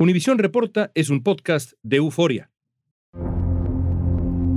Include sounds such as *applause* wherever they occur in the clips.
Univisión Reporta es un podcast de euforia.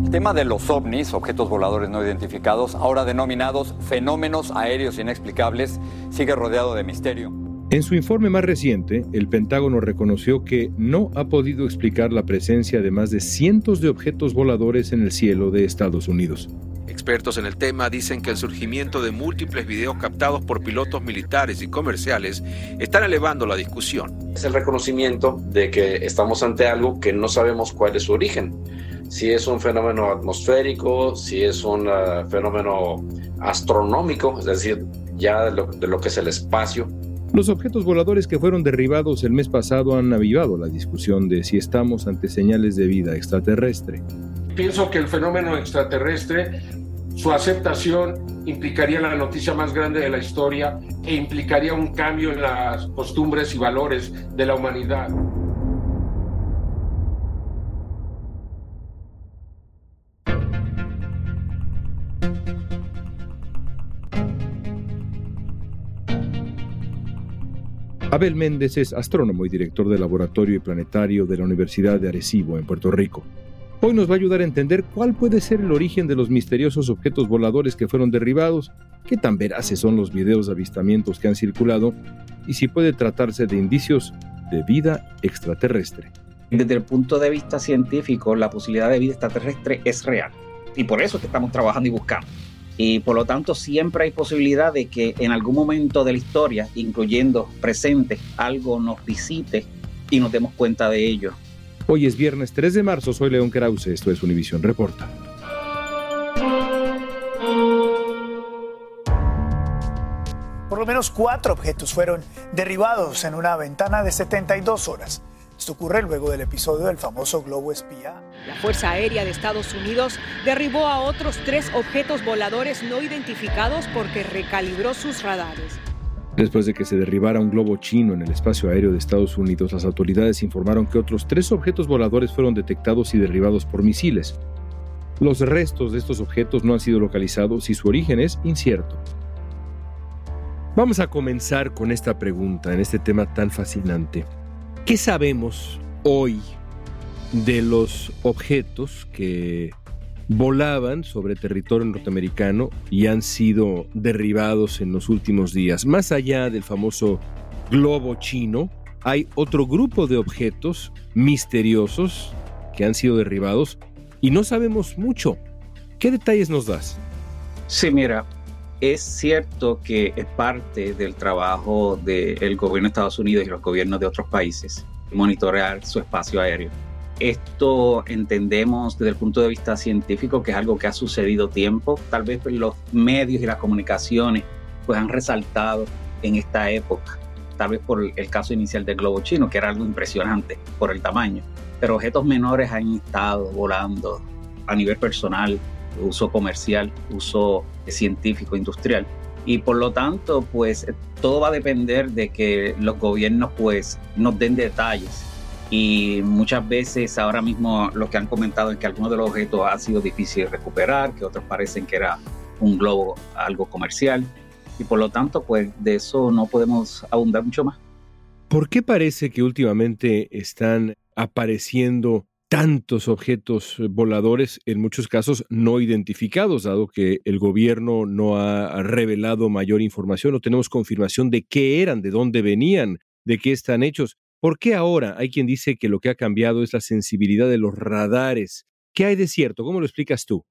El tema de los ovnis, objetos voladores no identificados, ahora denominados fenómenos aéreos inexplicables, sigue rodeado de misterio. En su informe más reciente, el Pentágono reconoció que no ha podido explicar la presencia de más de cientos de objetos voladores en el cielo de Estados Unidos. Expertos en el tema dicen que el surgimiento de múltiples videos captados por pilotos militares y comerciales están elevando la discusión. Es el reconocimiento de que estamos ante algo que no sabemos cuál es su origen. Si es un fenómeno atmosférico, si es un uh, fenómeno astronómico, es decir, ya de lo, de lo que es el espacio. Los objetos voladores que fueron derribados el mes pasado han avivado la discusión de si estamos ante señales de vida extraterrestre. Pienso que el fenómeno extraterrestre, su aceptación implicaría la noticia más grande de la historia e implicaría un cambio en las costumbres y valores de la humanidad. Abel Méndez es astrónomo y director del Laboratorio y Planetario de la Universidad de Arecibo, en Puerto Rico. Hoy nos va a ayudar a entender cuál puede ser el origen de los misteriosos objetos voladores que fueron derribados, qué tan veraces son los videos de avistamientos que han circulado y si puede tratarse de indicios de vida extraterrestre. Desde el punto de vista científico, la posibilidad de vida extraterrestre es real y por eso es que estamos trabajando y buscando. Y por lo tanto siempre hay posibilidad de que en algún momento de la historia, incluyendo presente, algo nos visite y nos demos cuenta de ello. Hoy es viernes 3 de marzo, soy León Krause, esto es Univisión Reporta. Por lo menos cuatro objetos fueron derribados en una ventana de 72 horas. Esto ocurre luego del episodio del famoso globo espía. La Fuerza Aérea de Estados Unidos derribó a otros tres objetos voladores no identificados porque recalibró sus radares. Después de que se derribara un globo chino en el espacio aéreo de Estados Unidos, las autoridades informaron que otros tres objetos voladores fueron detectados y derribados por misiles. Los restos de estos objetos no han sido localizados y su origen es incierto. Vamos a comenzar con esta pregunta en este tema tan fascinante. ¿Qué sabemos hoy de los objetos que volaban sobre territorio norteamericano y han sido derribados en los últimos días. Más allá del famoso globo chino, hay otro grupo de objetos misteriosos que han sido derribados y no sabemos mucho. ¿Qué detalles nos das? Sí, mira, es cierto que es parte del trabajo del gobierno de Estados Unidos y los gobiernos de otros países monitorear su espacio aéreo esto entendemos desde el punto de vista científico que es algo que ha sucedido tiempo. Tal vez los medios y las comunicaciones pues han resaltado en esta época. Tal vez por el caso inicial del globo chino, que era algo impresionante por el tamaño. Pero objetos menores han estado volando a nivel personal, uso comercial, uso científico, industrial. Y por lo tanto, pues todo va a depender de que los gobiernos pues nos den detalles y muchas veces ahora mismo lo que han comentado es que algunos de los objetos ha sido difícil recuperar, que otros parecen que era un globo algo comercial y por lo tanto pues de eso no podemos abundar mucho más. ¿Por qué parece que últimamente están apareciendo tantos objetos voladores, en muchos casos no identificados, dado que el gobierno no ha revelado mayor información, no tenemos confirmación de qué eran, de dónde venían, de qué están hechos. ¿Por qué ahora hay quien dice que lo que ha cambiado es la sensibilidad de los radares? ¿Qué hay de cierto? ¿Cómo lo explicas tú?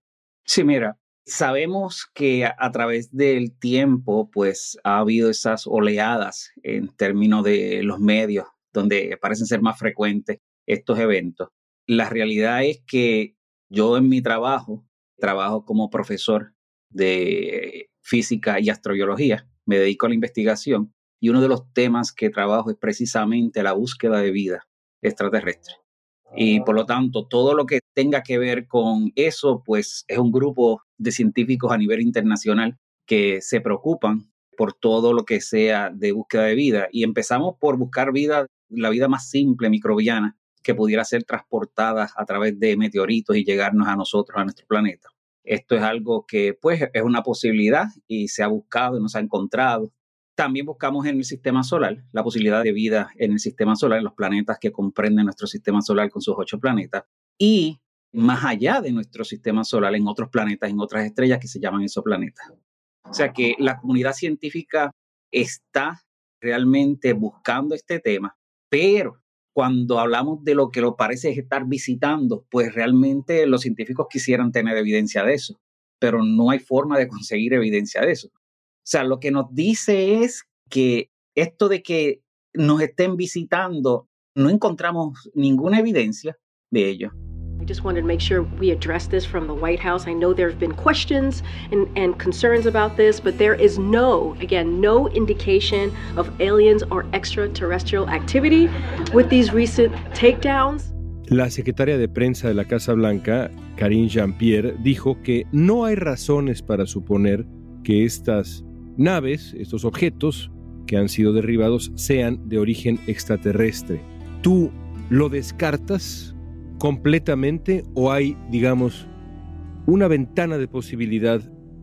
Sí, mira, sabemos que a, través del tiempo, pues ha habido esas oleadas en términos de los medios, donde parecen ser más frecuentes estos eventos. La realidad es que yo en mi trabajo, trabajo como profesor de física y astrobiología, me dedico a la investigación y uno de los temas que trabajo es precisamente la búsqueda de vida extraterrestre. Y por lo tanto, todo lo que tenga que ver con eso, pues es un grupo de científicos a nivel internacional que se preocupan por todo lo que sea de búsqueda de vida. Y empezamos por buscar vida, la vida más simple, microbiana, que pudiera ser transportada a través de meteoritos y llegarnos a nosotros, a nuestro planeta. Esto es algo que pues es una posibilidad y se ha buscado y no se ha encontrado También buscamos en el sistema solar la posibilidad de vida en el sistema solar, en los planetas que comprenden nuestro sistema solar con sus ocho planetas. Y más allá de nuestro sistema solar, en otros planetas, en otras estrellas que se llaman exoplanetas. O sea que la comunidad científica está realmente buscando este tema, pero cuando hablamos de lo que lo parece estar visitando, pues realmente los científicos quisieran tener evidencia de eso, pero no hay forma de conseguir evidencia de eso. O sea, lo que nos dice es que esto de que nos estén visitando, no encontramos ninguna evidencia de ello. I just wanted to make sure we address this from the White House. I know there have been questions and, and concerns about this, but there is no, again, no indication of aliens or extraterrestrial activity with these recent takedowns. La secretaria de prensa de la Casa Blanca, Karine Jean-Pierre, dijo que no hay razones para suponer que estas naves, estos objetos que han sido derribados, sean de origen extraterrestre. ¿Tú lo descartas? completamente o hay, digamos, una ventana de posibilidad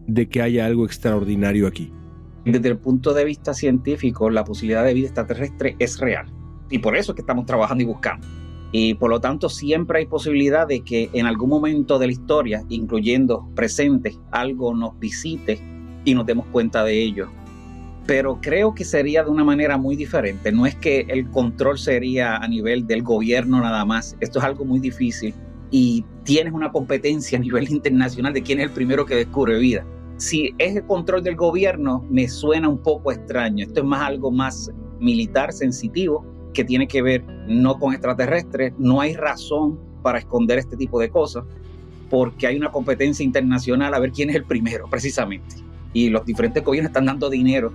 de que haya algo extraordinario aquí? Desde el punto de vista científico, la posibilidad de vida extraterrestre es real. Y por eso es que estamos trabajando y buscando. Y por lo tanto siempre hay posibilidad de que en algún momento de la historia, incluyendo presente, algo nos visite y nos demos cuenta de ello pero creo que sería de una manera muy diferente. No es que el control sería a nivel del gobierno nada más. Esto es algo muy difícil y tienes una competencia a nivel *laughs* internacional de quién es el primero que descubre vida. Si es el control del gobierno, me suena un poco extraño. Esto es más algo más militar, sensitivo, que tiene que ver no con extraterrestres. No hay razón para esconder este tipo de cosas, porque hay una competencia internacional a ver quién es el primero, precisamente. Y los diferentes gobiernos están dando dinero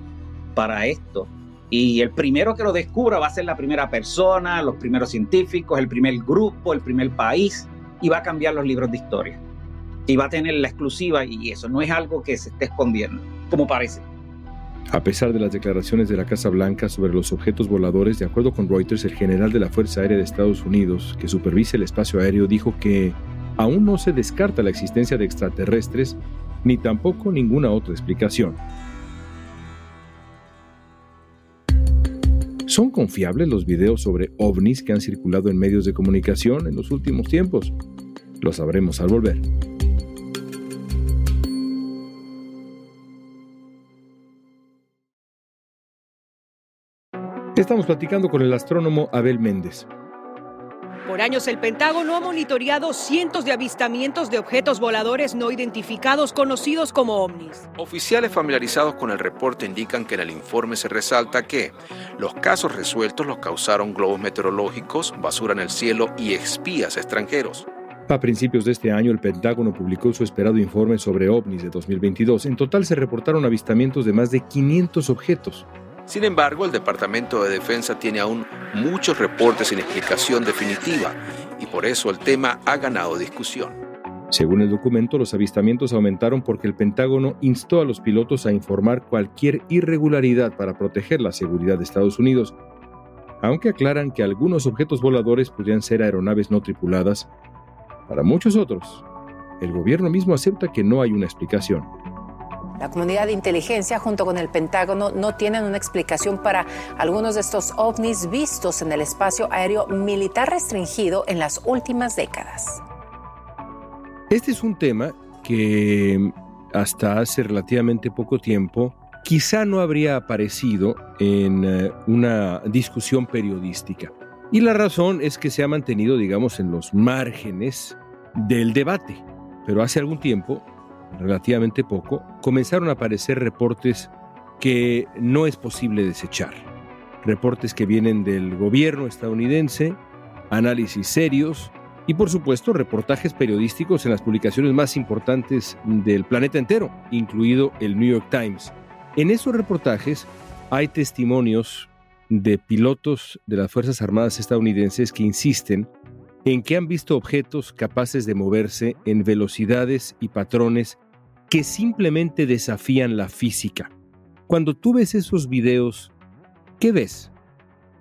para esto. Y el primero que lo descubra va a ser la primera persona, los primeros científicos, el primer grupo, el primer país, y va a cambiar los libros de historia. Y va a tener la exclusiva y eso no es algo que se esté escondiendo, como parece. A pesar de las declaraciones de la Casa Blanca sobre los objetos voladores, de acuerdo con Reuters, el general de la Fuerza Aérea de Estados Unidos, que supervisa el espacio aéreo, dijo que aún no se descarta la existencia de extraterrestres ni tampoco ninguna otra explicación. ¿Son confiables los videos sobre ovnis que han circulado en medios de comunicación en los últimos tiempos? Lo sabremos al volver. Estamos platicando con el astrónomo Abel Méndez. Por años el Pentágono ha monitoreado cientos de avistamientos de objetos voladores no identificados conocidos como ovnis. Oficiales familiarizados con el reporte indican que en el informe se resalta que los casos resueltos los causaron globos meteorológicos, basura en el cielo y espías extranjeros. A principios de este año, el Pentágono publicó su esperado informe sobre ovnis de 2022. En total se reportaron avistamientos de más de 500 objetos. Sin embargo, el Departamento de Defensa tiene aún muchos reportes sin explicación definitiva y por eso el tema ha ganado discusión. Según el documento, los avistamientos aumentaron porque el Pentágono instó a los pilotos a informar cualquier irregularidad para proteger la seguridad de Estados Unidos, aunque aclaran que algunos objetos voladores podrían ser aeronaves no tripuladas. Para muchos otros, el gobierno mismo acepta que no hay una explicación. La comunidad de inteligencia junto con el Pentágono no tienen una explicación para algunos de estos ovnis vistos en el espacio aéreo militar restringido en las últimas décadas. Este es un tema que hasta hace relativamente poco tiempo quizá no habría aparecido en eh, una discusión periodística. Y la razón es que se ha mantenido, digamos, en los márgenes del debate. Pero hace algún tiempo relativamente poco, comenzaron a aparecer reportes que no es posible desechar. Reportes que vienen del gobierno estadounidense, análisis serios y por supuesto reportajes periodísticos en las publicaciones más importantes del planeta entero, incluido el New York Times. En esos reportajes hay testimonios de pilotos de las Fuerzas Armadas estadounidenses que insisten en que han visto objetos capaces de moverse en velocidades y patrones que simplemente desafían la física. Cuando tú ves esos videos, ¿qué ves?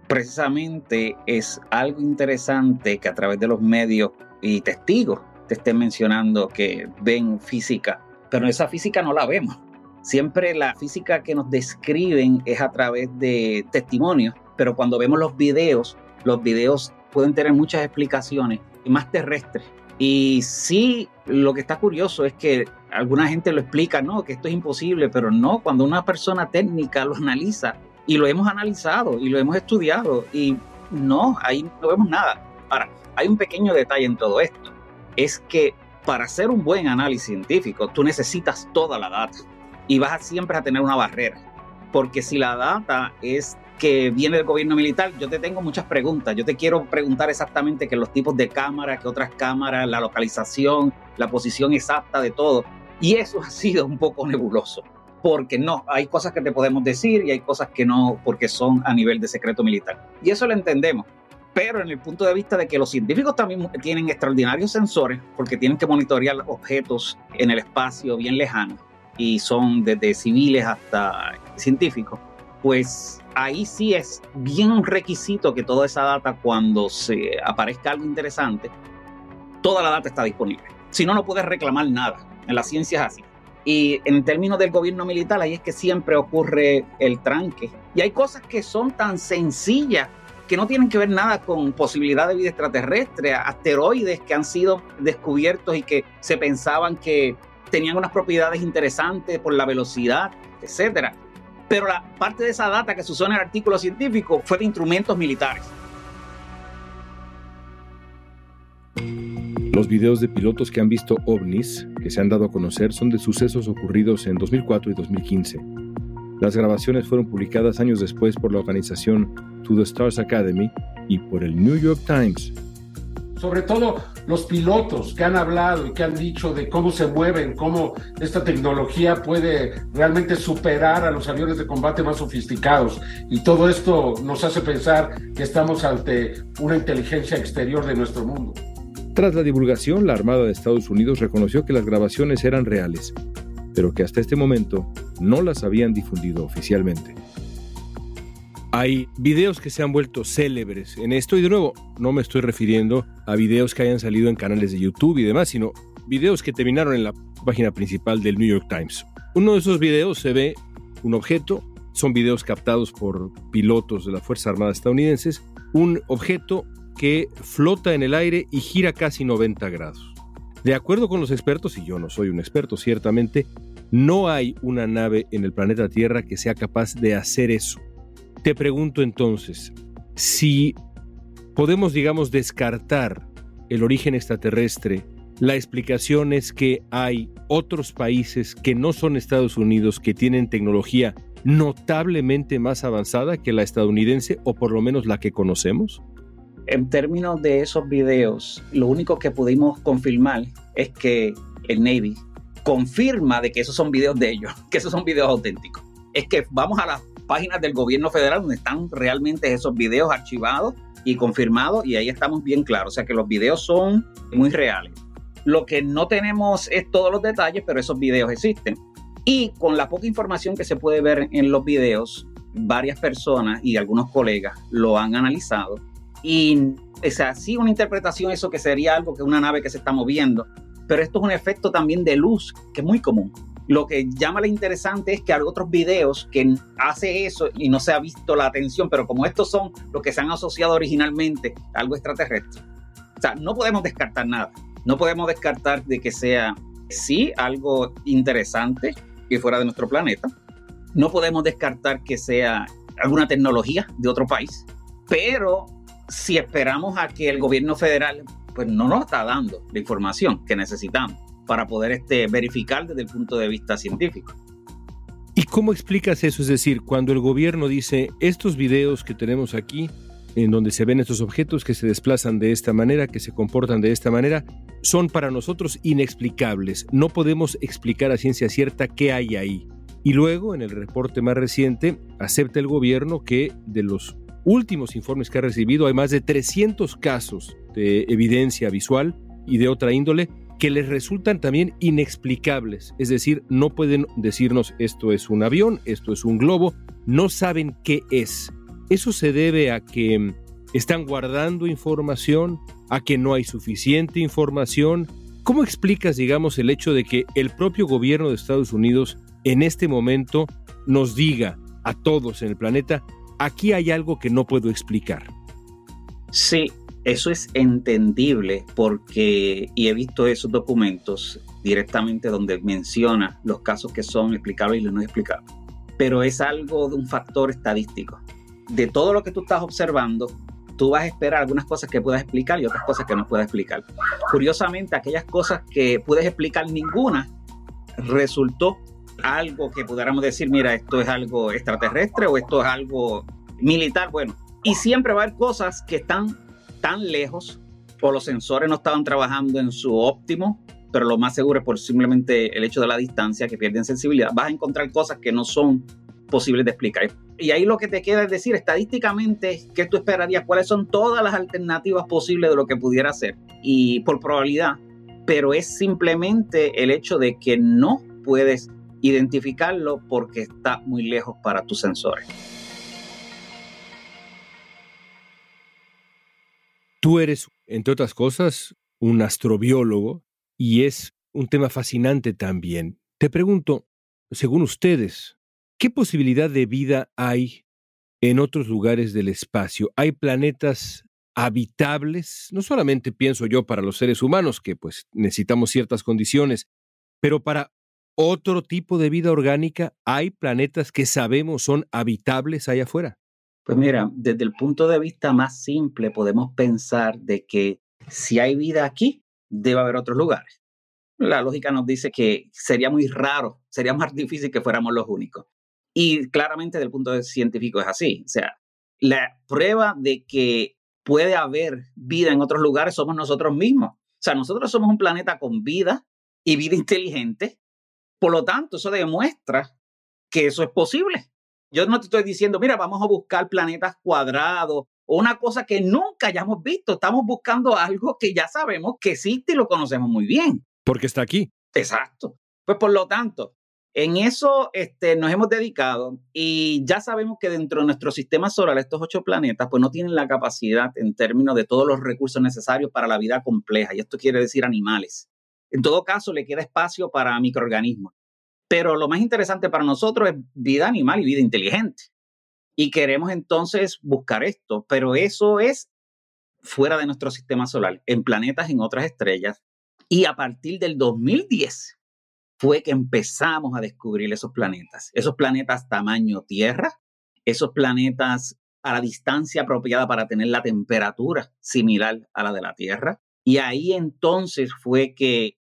Precisamente es algo interesante que a través de los medios y testigos te estén mencionando que ven física, pero esa física no la vemos. Siempre la física que nos describen es a través de testimonios, pero cuando vemos los videos, los videos pueden tener muchas explicaciones más terrestres. Y sí, lo que está curioso es que alguna gente lo explica, no, que esto es imposible, pero no, cuando una persona técnica lo analiza, y lo hemos analizado y lo hemos estudiado, y no, ahí no vemos nada. Ahora, hay un pequeño detalle en todo esto, es que para hacer un buen análisis científico, tú necesitas toda la data y vas siempre a tener una barrera, porque si la data es que viene del gobierno militar, yo te tengo muchas preguntas. Yo te quiero preguntar exactamente que los tipos de cámaras, que otras cámaras, la localización, la posición exacta de todo. Y eso *laughs* ha sido un poco nebuloso, porque no, hay cosas que te podemos decir y hay cosas que no, porque son a nivel de secreto militar. Y eso lo entendemos. Pero en el punto de vista de que los científicos también tienen extraordinarios sensores, porque tienen que monitorear objetos en el espacio bien lejano, y son desde civiles hasta científicos, pues ahí sí es bien requisito que toda esa data, cuando se aparezca algo interesante, toda la data está disponible. Si no, no puedes reclamar nada. En la ciencia es así. Y en términos del gobierno militar, ahí es que siempre ocurre el tranque. Y hay cosas que son tan sencillas que no tienen que ver nada con posibilidad de vida extraterrestre, asteroides que han sido descubiertos y que se pensaban que tenían unas propiedades interesantes por la velocidad, etcétera pero la parte de esa data que se usó en el artículo científico fue de instrumentos militares. Los videos de pilotos que han visto ovnis, que se han dado a conocer, son de sucesos ocurridos en 2004 y 2015. Las grabaciones fueron publicadas años después por la organización To the Stars Academy y por el New York Times. Sobre todo los pilotos que han hablado y que han dicho de cómo se mueven, cómo esta tecnología puede realmente superar a los aviones de combate más sofisticados. Y todo esto nos hace pensar que estamos ante una inteligencia exterior de nuestro mundo. Tras la divulgación, la Armada de Estados Unidos reconoció que las grabaciones eran reales, pero que hasta este momento no las habían difundido oficialmente. Hay videos que se han vuelto célebres en esto y de nuevo no me estoy refiriendo a videos que hayan salido en canales de YouTube y demás, sino videos que terminaron en la página principal del New York Times. Uno de esos videos se ve un objeto, son videos captados por pilotos de la Fuerza Armada estadounidenses, un objeto que flota en el aire y gira casi 90 grados. De acuerdo con los expertos, y yo no soy un experto ciertamente, no hay una nave en el planeta Tierra que sea capaz de hacer eso. Te pregunto entonces, si podemos, digamos, descartar el origen extraterrestre, la explicación es que hay otros países que no son Estados Unidos que tienen tecnología notablemente más avanzada que la estadounidense o por lo menos la que conocemos? En términos de esos videos, lo único que pudimos confirmar es que el Navy confirma de que esos son videos de ellos, *laughs* que esos son videos auténticos. Es que vamos a la páginas del gobierno federal donde están realmente esos videos archivados y confirmados y ahí estamos bien claros. O sea que los videos son muy reales. Lo que no tenemos es todos los detalles, pero esos videos existen. Y con la poca información que se puede ver en los videos, varias personas y algunos colegas lo han analizado. Y es así una interpretación, eso que sería algo que una nave que se está moviendo. Pero esto es un efecto también de luz que es muy común. Lo que llama lo interesante es que hay otros videos que hace eso y no se ha visto la atención, pero como estos son los que se han asociado originalmente a algo extraterrestre. O sea, no podemos descartar nada. No podemos descartar de que sea, sí, algo interesante que fuera de nuestro planeta. No podemos descartar que sea alguna tecnología de otro país. Pero si esperamos a que el gobierno federal pues no nos está dando la información que necesitamos para poder este, verificar desde el punto de vista científico. ¿Y cómo explicas eso? Es decir, cuando el gobierno dice, estos videos que tenemos aquí, en donde se ven estos objetos que se desplazan de esta manera, que se comportan de esta manera, son para nosotros inexplicables. No podemos explicar a ciencia cierta qué hay ahí. Y luego, en el reporte más reciente, acepta el gobierno que de los últimos informes que ha recibido hay más de 300 casos de evidencia visual y de otra índole que les resultan también inexplicables. Es decir, no pueden decirnos esto es un avión, esto es un globo, no saben qué es. Eso se debe a que mm, están guardando información, a que no hay suficiente información. ¿Cómo explicas, digamos, el hecho de que el propio gobierno de Estados Unidos en este momento nos diga a todos en el planeta, aquí hay algo que no puedo explicar. Sí, eso es entendible porque, y he visto esos documentos directamente donde menciona los casos que son explicables y los no explicables, pero es algo de un factor estadístico. De todo lo que tú estás observando, tú vas a esperar algunas cosas que puedas explicar y otras cosas que no puedas explicar. Curiosamente, aquellas cosas que puedes explicar ninguna, resultó algo que pudiéramos decir, mira, esto es algo extraterrestre o esto es algo militar. Bueno, y siempre va a haber cosas que están tan lejos o los sensores no estaban trabajando en su óptimo, pero lo más seguro es por simplemente el hecho de la distancia que pierden sensibilidad. Vas a encontrar cosas que no son posibles de explicar. Y ahí lo que te queda es decir estadísticamente qué tú esperarías, cuáles son todas las alternativas posibles de lo que pudiera ser. Y por probabilidad, pero es simplemente el hecho de que no puedes identificarlo porque está muy lejos para tus sensores. Tú eres, entre otras cosas, un astrobiólogo y es un tema fascinante también. Te pregunto, según ustedes, ¿qué posibilidad de vida hay en otros lugares del espacio? ¿Hay planetas habitables? No solamente pienso yo para los seres humanos, que pues necesitamos ciertas condiciones, pero para otro tipo de vida orgánica, ¿hay planetas que sabemos son habitables allá afuera? Pues mira, desde el punto de vista más simple podemos pensar de que si hay vida aquí, debe haber otros lugares. La lógica nos dice que sería muy raro, sería más difícil que fuéramos los únicos. Y claramente desde el punto de vista científico es así. O sea, la prueba de que puede haber vida en otros lugares somos nosotros mismos. O sea, nosotros somos un planeta con vida y vida *laughs* inteligente. Por lo tanto, eso demuestra que eso es posible. Yo no te estoy diciendo, mira, vamos a buscar planetas cuadrados o una cosa que nunca hayamos visto. Estamos buscando algo que ya sabemos que existe y lo conocemos muy bien. Porque está aquí. Exacto. Pues por lo tanto, en eso este, nos hemos dedicado y ya sabemos que dentro de nuestro sistema solar, estos ocho planetas, pues no tienen la capacidad en términos de todos los recursos necesarios para la vida compleja. Y esto quiere decir animales. En todo caso, le queda espacio para microorganismos. Pero lo más interesante para nosotros es vida animal y vida inteligente. Y queremos entonces buscar esto, pero eso es fuera de nuestro sistema solar, en planetas, en otras estrellas. Y a partir del 2010 fue que empezamos a descubrir esos planetas, esos planetas tamaño Tierra, esos planetas a la distancia apropiada para tener la temperatura similar a la de la Tierra. Y ahí entonces fue que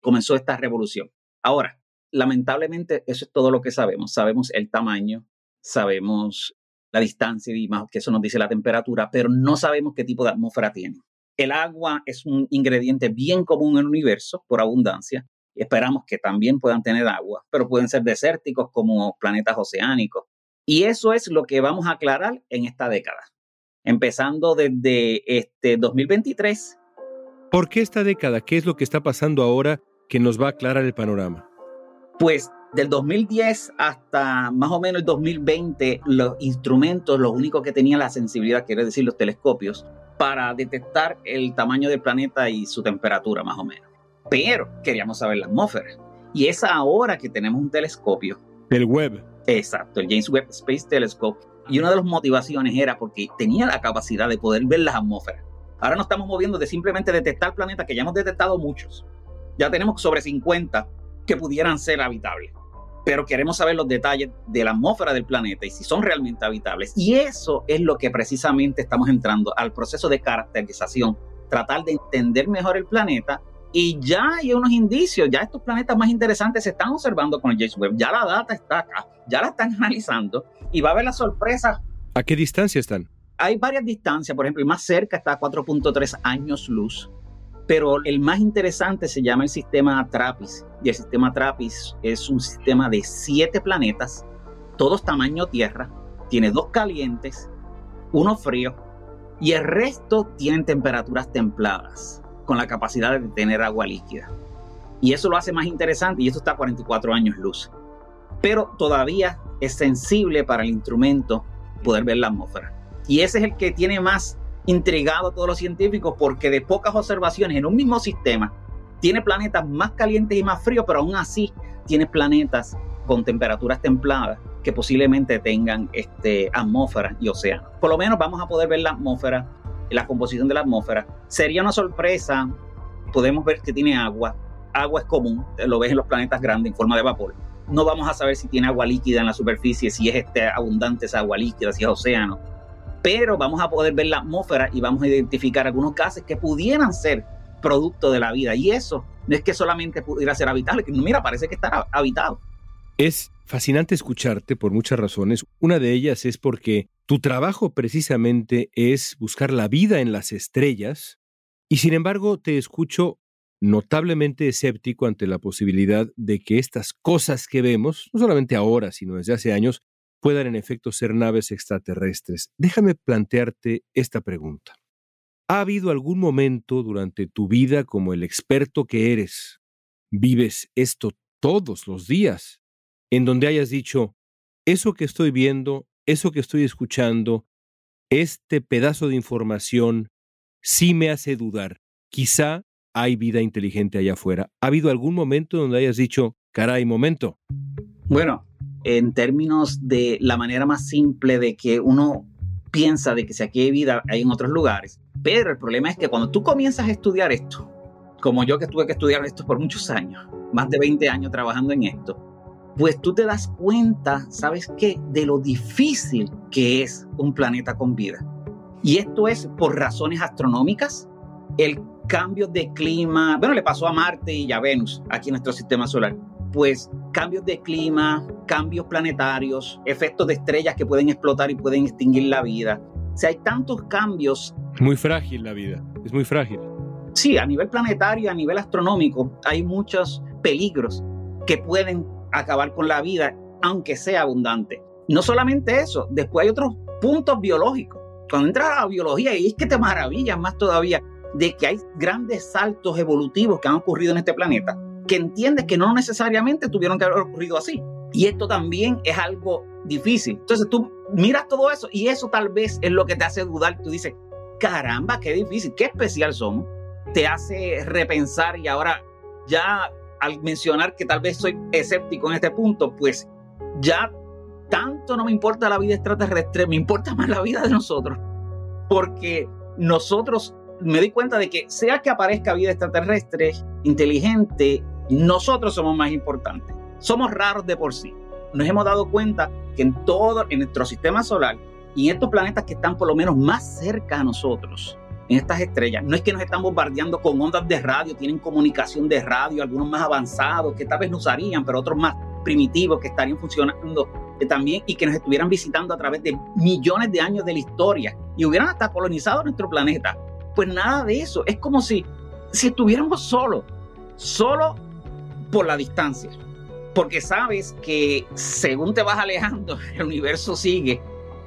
comenzó esta revolución. Ahora, lamentablemente eso es todo lo que sabemos. Sabemos el tamaño, sabemos la distancia y más que eso nos dice la temperatura, pero no sabemos qué tipo de atmósfera tiene. El agua es un ingrediente bien común en el universo por abundancia esperamos que también puedan tener agua, pero pueden ser desérticos como planetas oceánicos. Y eso es lo que vamos a aclarar en esta década, empezando desde este 2023. ¿Por qué esta década? ¿Qué es lo que está pasando ahora que nos va a aclarar el panorama? Pues del 2010 hasta más o menos el 2020, los instrumentos, los únicos que tenían la sensibilidad, quiere decir los telescopios, para detectar el tamaño del planeta y su temperatura más o menos. Pero queríamos saber la atmósfera. Y es ahora que tenemos un telescopio. El Webb. Exacto, el James Webb Space Telescope. Y una de las motivaciones era porque tenía la capacidad de poder ver las atmósferas. Ahora nos estamos moviendo de simplemente detectar planetas que ya hemos detectado muchos. Ya tenemos sobre 50 que pudieran ser habitables. Pero queremos saber los detalles de la atmósfera del planeta y si son realmente habitables. Y eso es lo que precisamente estamos entrando al proceso de caracterización, tratar de entender mejor el planeta. Y ya hay unos indicios, ya estos planetas más interesantes se están observando con el James Webb, ya la data está acá, ya la están *laughs* analizando y va a haber la sorpresa. ¿A qué distancia están? Hay varias distancias, por ejemplo, el más cerca está a 4.3 años luz pero el más interesante se llama el sistema TRAPPIST. Y el sistema TRAPPIST es un sistema de siete planetas, todos tamaño Tierra. Tiene dos calientes, uno frío, y el resto tienen temperaturas templadas, con la capacidad de tener agua líquida. Y eso lo hace más interesante, y esto está a 44 años luz. Pero todavía es sensible para el instrumento poder ver la atmósfera. Y ese es el que tiene más intrigado a todos los científicos porque de pocas observaciones en un mismo sistema tiene planetas más calientes y más fríos, pero aún así tiene planetas con temperaturas templadas que posiblemente tengan este, atmósfera y océano. Por lo menos vamos a poder ver la atmósfera, la composición de la atmósfera. Sería una sorpresa, podemos ver que tiene agua. Agua es común, lo ves en los planetas grandes en forma de vapor. No vamos a saber si tiene agua líquida en la superficie, si es este, abundante esa agua líquida, si es océano. Pero vamos a poder ver la atmósfera y vamos a identificar algunos gases que pudieran ser producto de la vida. Y eso no es que solamente pudiera ser habitable, que mira, parece que está habitado. Es fascinante escucharte por muchas razones. Una de ellas es porque tu trabajo precisamente es buscar la vida en las estrellas y sin embargo te escucho notablemente escéptico ante la posibilidad de que estas cosas que vemos, no solamente ahora, sino desde hace años, puedan en efecto ser naves extraterrestres. Déjame plantearte esta pregunta. ¿Ha habido algún momento durante tu vida como el experto que eres, vives esto todos los días, en donde hayas dicho, eso que estoy viendo, eso que estoy escuchando, este pedazo de información sí me hace dudar. Quizá hay vida inteligente allá afuera. ¿Ha habido algún momento donde hayas dicho, caray, momento? Bueno, en términos de la manera más simple de que uno piensa de que si aquí hay vida, hay en otros lugares. Pero el problema es que cuando tú comienzas a estudiar esto, como yo que tuve que estudiar esto por muchos años, más de 20 años trabajando en esto, pues tú te das cuenta, ¿sabes qué? De lo difícil que es un planeta con vida. Y esto es por razones astronómicas, el cambio de clima, bueno, le pasó a Marte y a Venus aquí en nuestro sistema solar, pues cambios de clima, cambios planetarios, efectos de estrellas que pueden explotar y pueden extinguir la vida. O sea, hay tantos cambios. Muy frágil la vida, es muy frágil. Sí, a nivel planetario, a nivel astronómico, hay muchos peligros que pueden acabar con la vida, aunque sea abundante. No solamente eso, después hay otros puntos biológicos. Cuando entras a la biología, y es que te maravillas más todavía de que hay grandes saltos evolutivos que han ocurrido en este planeta que entiendes que no necesariamente tuvieron que haber ocurrido así. Y esto también es algo difícil. Entonces tú miras todo eso y eso tal vez es lo que te hace dudar. Tú dices, caramba, qué difícil, qué especial somos. Te hace repensar y ahora ya al mencionar que tal vez soy escéptico en este punto, pues ya tanto no me importa la vida extraterrestre, me importa más la vida de nosotros. Porque nosotros me doy cuenta de que sea que aparezca vida extraterrestre, inteligente, nosotros somos más importantes. Somos raros de por sí. Nos hemos dado cuenta que en todo, en nuestro sistema solar y en estos planetas que están por lo menos más cerca a nosotros, en estas estrellas, no es que nos están bombardeando con ondas de radio, tienen comunicación de radio, algunos más avanzados que tal vez no usarían, pero otros más primitivos que estarían funcionando también y que nos estuvieran visitando a través de millones de años de la historia y hubieran hasta colonizado nuestro planeta. Pues nada de eso, es como si, si estuviéramos solos solo por la distancia. Porque sabes que según te vas alejando, *laughs* el universo sigue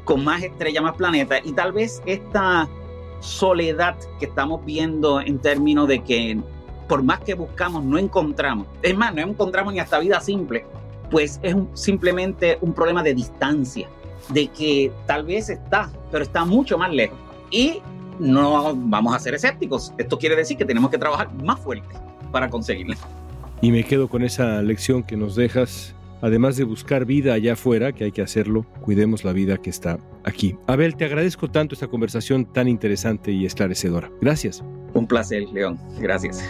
con más estrellas, más planetas. Y tal vez esta soledad que estamos viendo en términos de que por más que buscamos, no encontramos. Es más, no encontramos ni hasta vida simple. Pues es simplemente un problema de distancia. De que tal vez está, pero está mucho más lejos. Y no vamos a ser escépticos. Esto quiere decir que tenemos que trabajar más fuerte para conseguirla. Y me quedo con esa lección que nos dejas. Además de buscar vida allá afuera, que hay que hacerlo, cuidemos la vida que está aquí. Abel, te agradezco tanto esta conversación tan interesante y esclarecedora. Gracias. Un placer, León. Gracias.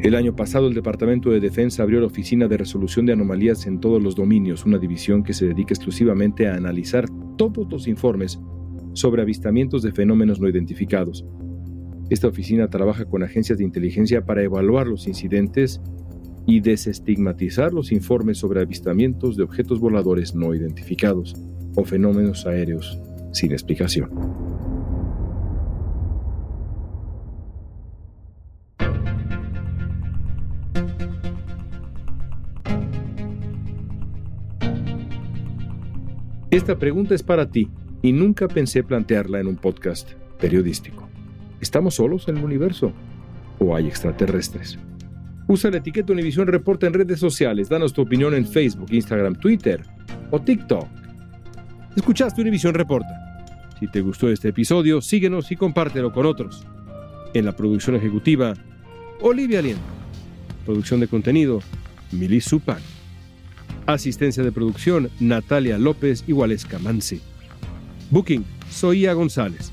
El año pasado el Departamento de Defensa abrió la Oficina de Resolución de Anomalías en todos los dominios, una división que se dedica exclusivamente a analizar todos los informes sobre avistamientos de fenómenos no identificados. Esta oficina trabaja con agencias de inteligencia para evaluar los incidentes y desestigmatizar los informes sobre avistamientos de objetos voladores no identificados o fenómenos aéreos sin explicación. Esta pregunta es para ti y nunca pensé plantearla en un podcast periodístico. ¿Estamos solos en el universo? ¿O hay extraterrestres? Usa la etiqueta Univisión Reporta en redes sociales. Danos tu opinión en Facebook, Instagram, Twitter o TikTok. Escuchaste Univisión Reporta. Si te gustó este episodio, síguenos y compártelo con otros. En la producción ejecutiva, Olivia Liendo. Producción de contenido, Mili Supan. Asistencia de producción, Natalia López y Mansi. Booking, Soía González.